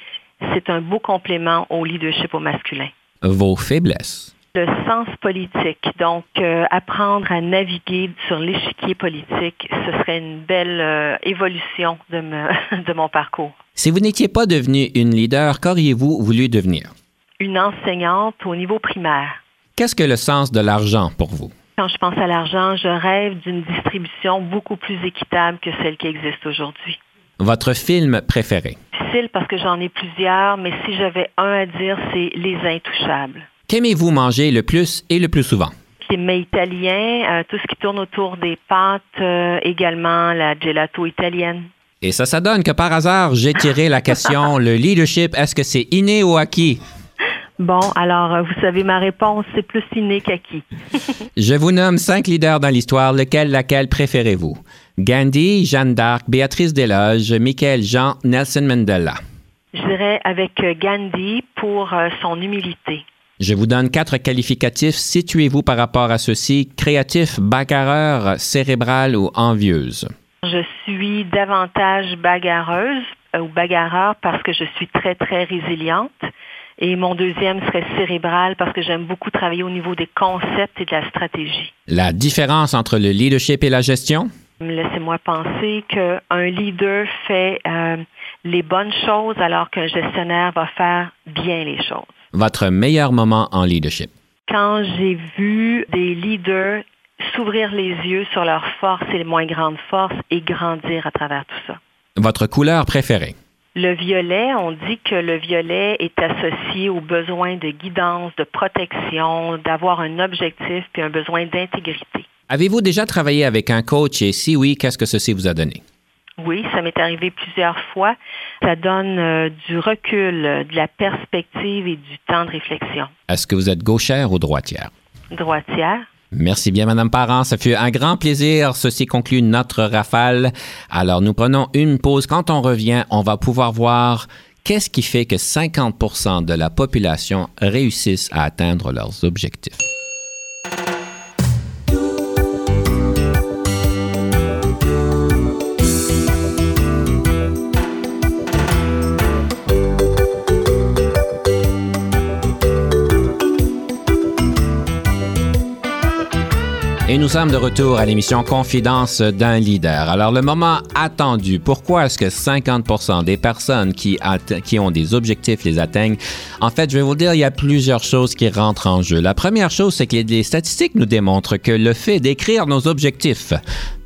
C'est un beau complément au leadership au masculin. Vos faiblesses? Le sens politique. Donc, euh, apprendre à naviguer sur l'échiquier politique, ce serait une belle euh, évolution de, de mon parcours. Si vous n'étiez pas devenu une leader, qu'auriez-vous voulu devenir? une enseignante au niveau primaire. Qu'est-ce que le sens de l'argent pour vous? Quand je pense à l'argent, je rêve d'une distribution beaucoup plus équitable que celle qui existe aujourd'hui. Votre film préféré? Difficile parce que j'en ai plusieurs, mais si j'avais un à dire, c'est Les Intouchables. Qu'aimez-vous manger le plus et le plus souvent? Les mets italiens, euh, tout ce qui tourne autour des pâtes, euh, également la gelato italienne. Et ça, ça donne que par hasard, j'ai tiré la question, le leadership, est-ce que c'est inné ou acquis? Bon, alors, euh, vous savez, ma réponse, c'est plus inné qu'acquis. Je vous nomme cinq leaders dans l'histoire. Lequel, laquelle préférez-vous? Gandhi, Jeanne d'Arc, Béatrice Desloges, Michael Jean, Nelson Mandela. Je dirais avec euh, Gandhi pour euh, son humilité. Je vous donne quatre qualificatifs. Situez-vous par rapport à ceux-ci. Créatif, bagarreur, cérébral ou envieuse? Je suis davantage bagarreuse ou bagarreur parce que je suis très, très résiliente. Et mon deuxième serait cérébral parce que j'aime beaucoup travailler au niveau des concepts et de la stratégie. La différence entre le leadership et la gestion? Laissez-moi penser qu'un leader fait euh, les bonnes choses alors qu'un gestionnaire va faire bien les choses. Votre meilleur moment en leadership? Quand j'ai vu des leaders s'ouvrir les yeux sur leurs forces et les moins grandes forces et grandir à travers tout ça. Votre couleur préférée? Le violet, on dit que le violet est associé au besoin de guidance, de protection, d'avoir un objectif puis un besoin d'intégrité. Avez-vous déjà travaillé avec un coach et si oui, qu'est-ce que ceci vous a donné? Oui, ça m'est arrivé plusieurs fois. Ça donne euh, du recul, de la perspective et du temps de réflexion. Est-ce que vous êtes gauchère ou droitière? Droitière. Merci bien, Madame Parent. Ça fut un grand plaisir. Ceci conclut notre rafale. Alors, nous prenons une pause. Quand on revient, on va pouvoir voir qu'est-ce qui fait que 50% de la population réussissent à atteindre leurs objectifs. Et nous sommes de retour à l'émission Confidence d'un leader. Alors, le moment attendu, pourquoi est-ce que 50 des personnes qui, qui ont des objectifs les atteignent? En fait, je vais vous dire, il y a plusieurs choses qui rentrent en jeu. La première chose, c'est que les statistiques nous démontrent que le fait d'écrire nos objectifs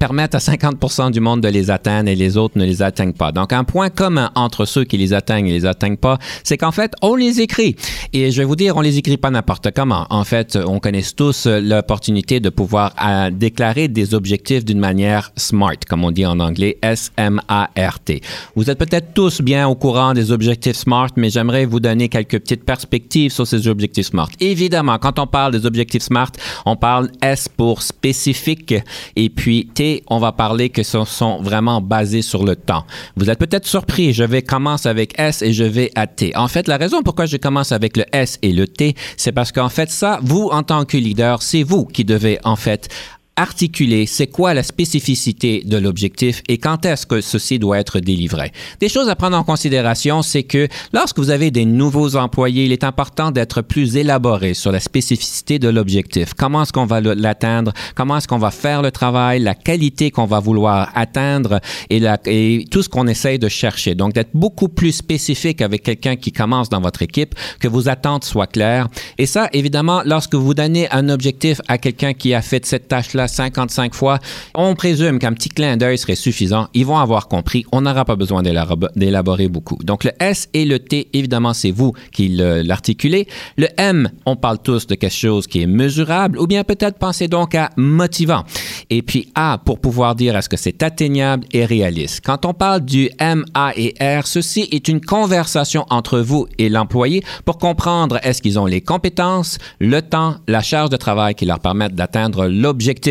permettent à 50 du monde de les atteindre et les autres ne les atteignent pas. Donc, un point commun entre ceux qui les atteignent et les atteignent pas, c'est qu'en fait, on les écrit. Et je vais vous dire, on les écrit pas n'importe comment. En fait, on connaît tous l'opportunité de pouvoir euh, déclarer des objectifs d'une manière smart, comme on dit en anglais, S-M-A-R-T. Vous êtes peut-être tous bien au courant des objectifs smart, mais j'aimerais vous donner quelques petites perspectives sur ces objectifs smart. Évidemment, quand on parle des objectifs smart, on parle S pour spécifique et puis T on va parler que ce sont vraiment basés sur le temps. Vous êtes peut-être surpris, je vais commencer avec S et je vais à T. En fait, la raison pourquoi je commence avec le S et le T, c'est parce qu'en fait, ça, vous, en tant que leader, c'est vous qui devez, en fait, articuler c'est quoi la spécificité de l'objectif et quand est-ce que ceci doit être délivré. Des choses à prendre en considération, c'est que lorsque vous avez des nouveaux employés, il est important d'être plus élaboré sur la spécificité de l'objectif. Comment est-ce qu'on va l'atteindre? Comment est-ce qu'on va faire le travail? La qualité qu'on va vouloir atteindre et, la, et tout ce qu'on essaye de chercher. Donc, d'être beaucoup plus spécifique avec quelqu'un qui commence dans votre équipe, que vos attentes soient claires. Et ça, évidemment, lorsque vous donnez un objectif à quelqu'un qui a fait cette tâche-là 55 fois, on présume qu'un petit clin d'œil serait suffisant. Ils vont avoir compris. On n'aura pas besoin d'élaborer beaucoup. Donc, le S et le T, évidemment, c'est vous qui l'articulez. Le M, on parle tous de quelque chose qui est mesurable ou bien peut-être pensez donc à motivant. Et puis A, pour pouvoir dire est-ce que c'est atteignable et réaliste. Quand on parle du M, A et R, ceci est une conversation entre vous et l'employé pour comprendre est-ce qu'ils ont les compétences, le temps, la charge de travail qui leur permettent d'atteindre l'objectif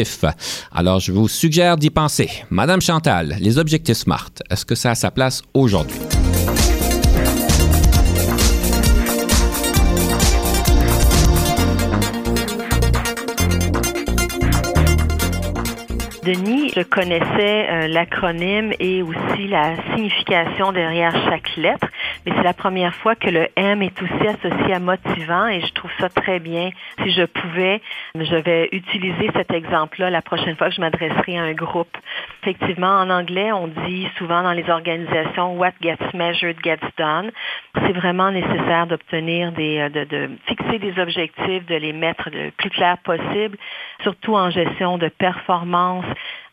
alors, je vous suggère d'y penser. Madame Chantal, les objectifs SMART, est-ce que ça a sa place aujourd'hui? Denis, je connaissais euh, l'acronyme et aussi la signification derrière chaque lettre, mais c'est la première fois que le M est aussi associé à motivant et je trouve ça très bien. Si je pouvais, je vais utiliser cet exemple-là la prochaine fois que je m'adresserai à un groupe. Effectivement, en anglais, on dit souvent dans les organisations What gets measured gets done. C'est vraiment nécessaire d'obtenir des, euh, de, de fixer des objectifs, de les mettre le plus clair possible, surtout en gestion de performance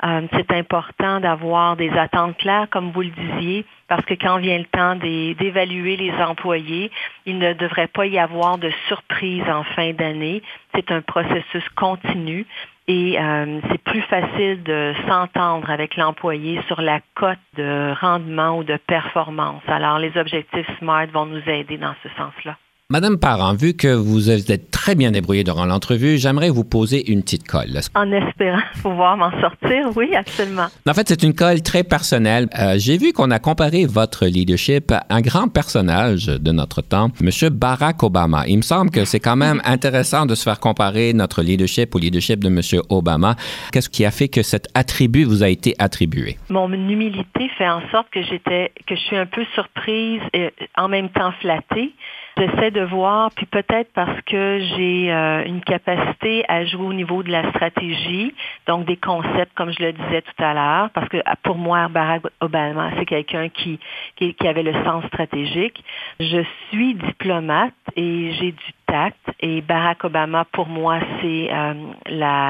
euh, c'est important d'avoir des attentes claires, comme vous le disiez, parce que quand vient le temps d'évaluer les employés, il ne devrait pas y avoir de surprise en fin d'année. C'est un processus continu et euh, c'est plus facile de s'entendre avec l'employé sur la cote de rendement ou de performance. Alors, les objectifs SMART vont nous aider dans ce sens-là. Madame Parent, vu que vous êtes très bien débrouillée durant l'entrevue, j'aimerais vous poser une petite colle. En espérant pouvoir m'en sortir, oui, absolument. En fait, c'est une colle très personnelle. Euh, j'ai vu qu'on a comparé votre leadership à un grand personnage de notre temps, M. Barack Obama. Il me semble que c'est quand même intéressant de se faire comparer notre leadership au leadership de M. Obama. Qu'est-ce qui a fait que cet attribut vous a été attribué? Mon humilité fait en sorte que j'étais, que je suis un peu surprise et en même temps flattée. J'essaie de voir, puis peut-être parce que j'ai euh, une capacité à jouer au niveau de la stratégie, donc des concepts, comme je le disais tout à l'heure, parce que pour moi, Barack Obama, c'est quelqu'un qui, qui, avait le sens stratégique. Je suis diplomate et j'ai du tact, et Barack Obama, pour moi, c'est euh,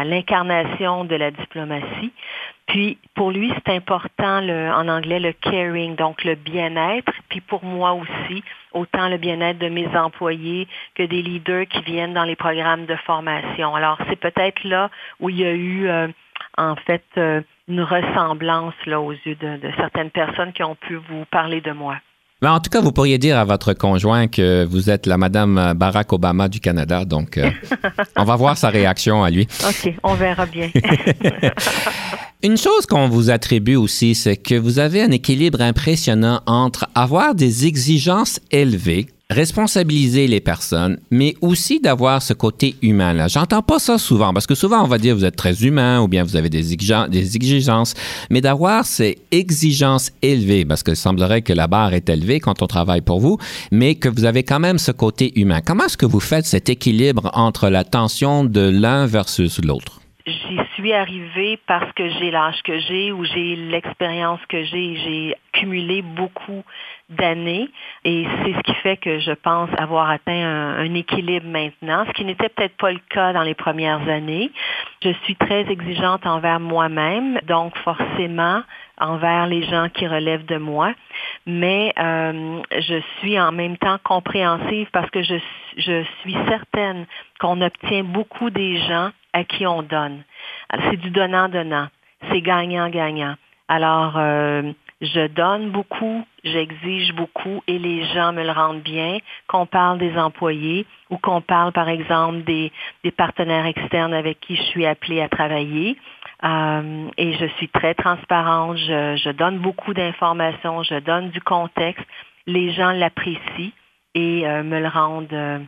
l'incarnation de la diplomatie. Puis pour lui, c'est important le, en anglais le caring, donc le bien-être. Puis pour moi aussi, autant le bien-être de mes employés que des leaders qui viennent dans les programmes de formation. Alors c'est peut-être là où il y a eu euh, en fait euh, une ressemblance là aux yeux de, de certaines personnes qui ont pu vous parler de moi. Mais en tout cas, vous pourriez dire à votre conjoint que vous êtes la Madame Barack Obama du Canada. Donc, euh, on va voir sa réaction à lui. OK, on verra bien. Une chose qu'on vous attribue aussi, c'est que vous avez un équilibre impressionnant entre avoir des exigences élevées responsabiliser les personnes, mais aussi d'avoir ce côté humain là. J'entends pas ça souvent parce que souvent on va dire vous êtes très humain ou bien vous avez des, exigences, mais d'avoir ces exigences élevées parce que semblerait que la barre est élevée quand on travaille pour vous, mais que vous avez quand même ce côté humain. Comment est-ce que vous faites cet équilibre entre la tension de l'un versus l'autre? j'y suis arrivée parce que j'ai l'âge que j'ai ou j'ai l'expérience que j'ai. J'ai cumulé beaucoup d'années et c'est ce qui fait que je pense avoir atteint un, équilibre maintenant, ce qui n'était peut-être pas le cas dans les premières années. Je suis très exigeante envers moi-même, donc forcément envers les gens qui relèvent de moi, mais euh, je suis en même temps compréhensive parce que je, je suis certaine qu'on obtient beaucoup des gens à qui on donne. C'est du donnant-donnant, c'est gagnant-gagnant. Alors, euh, je donne beaucoup, j'exige beaucoup et les gens me le rendent bien, qu'on parle des employés ou qu'on parle, par exemple, des, des partenaires externes avec qui je suis appelée à travailler. Euh, et je suis très transparente, je, je donne beaucoup d'informations, je donne du contexte. Les gens l'apprécient et euh, me le rendent,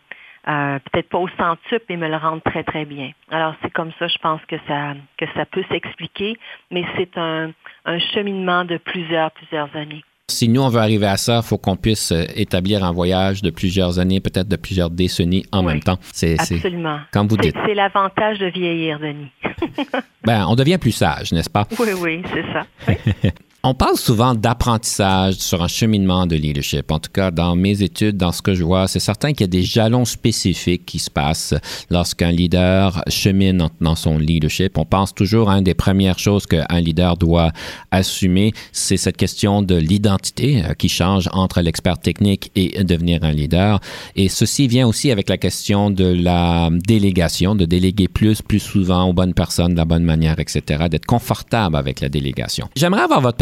euh, peut-être pas au centuple, mais me le rendent très, très bien. Alors, c'est comme ça, je pense que ça, que ça peut s'expliquer, mais c'est un, un cheminement de plusieurs, plusieurs années. Si nous, on veut arriver à ça, il faut qu'on puisse euh, établir un voyage de plusieurs années, peut-être de plusieurs décennies en Oui, même temps. C'est, c'est- Absolument. comme vous C'est dites. c'est l'avantage de vieillir, Denis. Ben, on devient plus sage, n'est-ce pas? oui, oui, c'est ça. On parle souvent d'apprentissage sur un cheminement de leadership. En tout cas, dans mes études, dans ce que je vois, c'est certain qu'il y a des jalons spécifiques qui se passent lorsqu'un leader chemine dans- son leadership. On pense toujours à une des premières choses qu'un leader doit assumer, c'est cette question de l'identité euh, qui change entre l'expert technique et devenir un leader. Et ceci vient aussi avec la question de la délégation, de déléguer plus, plus souvent aux bonnes personnes, de la bonne manière, etc., d'être confortable avec la délégation. J'aimerais avoir votre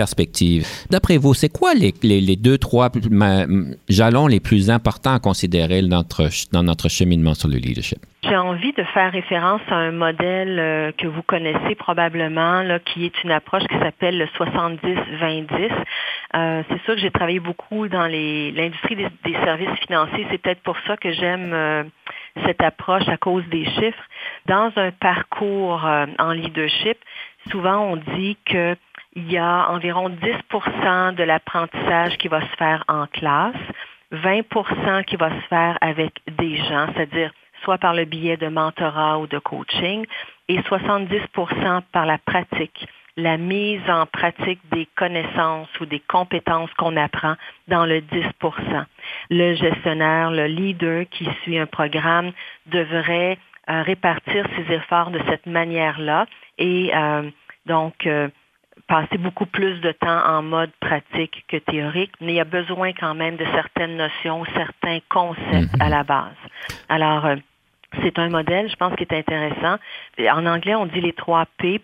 D'après vous, c'est quoi les, deux, trois jalons les plus importants à considérer dans notre, dans notre cheminement sur le leadership? J'ai envie de faire référence à un modèle euh, que vous connaissez probablement, qui est une approche qui s'appelle le 70-20-10. Euh, c'est sûr que j'ai travaillé beaucoup dans l'industrie des, services financiers. C'est peut-être pour ça que j'aime euh, cette approche à cause des chiffres. Dans un parcours en leadership, souvent on dit que il y a environ 10% de l'apprentissage qui va se faire en classe, 20% qui va se faire avec des gens, c'est-à-dire soit par le biais de mentorat ou de coaching, et 70% par la pratique, la mise en pratique des connaissances ou des compétences qu'on apprend dans le 10% Le gestionnaire, le leader qui suit un programme devrait euh, répartir ses efforts de cette manière-là et euh, donc euh, passer beaucoup plus de temps en mode pratique que théorique, mais il y a besoin quand même de certaines notions, certains concepts à la base. Alors, euh, c'est un modèle, je pense, qui est intéressant. En anglais, on dit les trois P,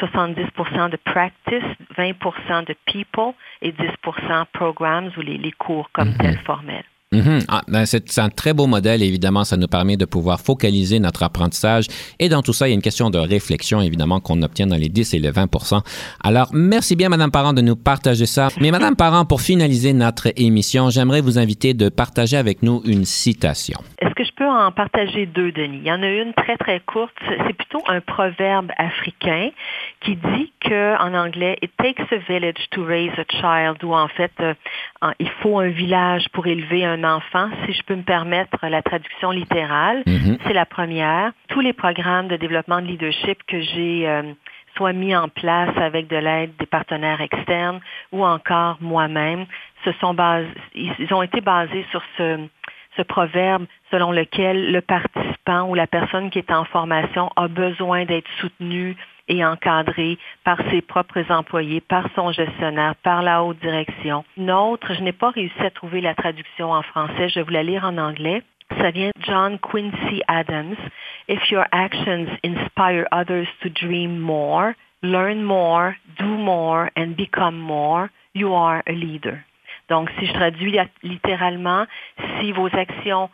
70% de practice, 20% de people et 10% programs ou les, les cours comme tels formels. Mhm. Ah, ben, c'est un très beau modèle. Évidemment, ça nous permet de pouvoir focaliser notre apprentissage. Et dans tout ça, il y a une question de réflexion, évidemment, qu'on obtient dans les 10 et les 20 Alors, merci bien, Madame Parent, de nous partager ça. Mais Madame Parent, pour finaliser notre émission, j'aimerais vous inviter de partager avec nous une citation. Peux en partager deux, Denis? Il y en a une très, très courte. C'est plutôt un proverbe africain qui dit que, en anglais, it takes a village to raise a child, ou en fait, euh, il faut un village pour élever un enfant, si je peux me permettre la traduction littérale. Mhm. C'est la première. Tous les programmes de développement de leadership que j'ai euh, soit mis en place avec de l'aide des partenaires externes ou encore moi-même, se sont basés, ils ils ont été basés sur ce, ce proverbe selon lequel le participant ou la personne qui est en formation a besoin d'être soutenu et encadré par ses propres employés, par son gestionnaire, par la haute direction. Une je n'ai pas réussi à trouver la traduction en français, je vais vous la lire en anglais. Ça vient de John Quincy Adams. If your actions inspire others to dream more, learn more, do more, and become more, you are a leader. Donc, si je traduis littéralement, si vos actions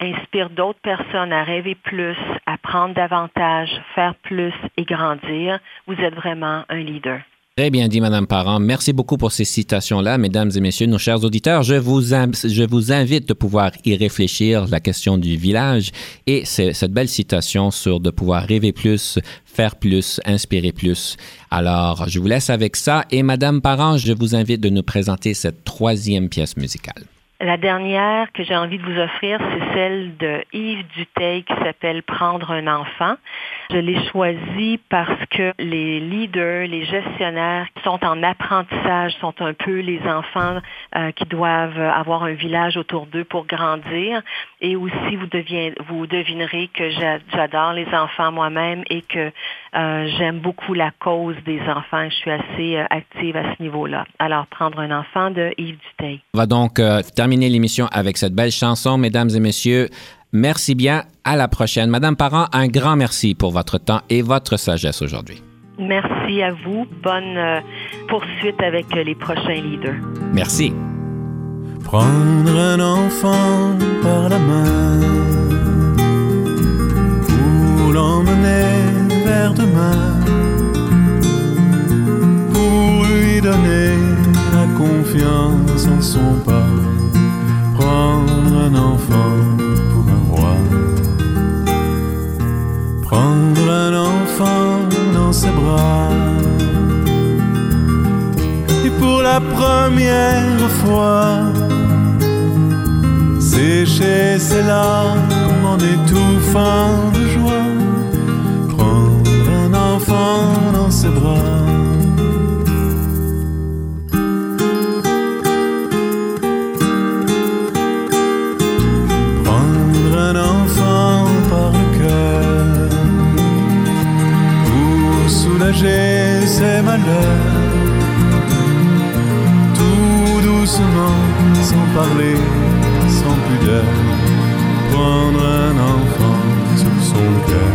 inspirent d'autres personnes à rêver plus, à prendre davantage, faire plus et grandir, vous êtes vraiment un leader. Très bien dit, Madame Parent. Merci beaucoup pour ces citations-là, mesdames et messieurs, nos chers auditeurs. Je vous, invite de pouvoir y réfléchir, la question du village et cette belle citation sur de pouvoir rêver plus, faire plus, inspirer plus. Alors, je vous laisse avec ça et Madame Parent, je vous invite de nous présenter cette troisième pièce musicale. La dernière que j'ai envie de vous offrir, c'est celle de Yves Duteil qui s'appelle Prendre un enfant. Je l'ai choisi parce que les leaders, les gestionnaires sont en apprentissage, sont un peu les enfants euh, qui doivent avoir un village autour d'eux pour grandir. Et aussi, vous, vous devinerez que j'adore les enfants moi-même et que euh, j'aime beaucoup la cause des enfants. Je suis assez euh, active à ce niveau-là. Alors, prendre un enfant de Yves Duteil. On va donc terminer l'émission avec cette belle chanson, mesdames et messieurs. Merci bien. À la prochaine. Madame Parent, un grand merci pour votre temps et votre sagesse aujourd'hui. Merci à vous. Bonne euh, poursuite avec les prochains leaders. Merci. Prendre un enfant par la main pour l'emmener vers demain, pour lui donner la confiance en son pas. Prendre un enfant un enfant dans ses bras. Et pour la première fois, sécher ses larmes en étouffant de joie, prendre un enfant dans ses bras. Soulager ses malheurs, tout doucement, sans parler, sans pudeur, prendre un enfant sur son cœur,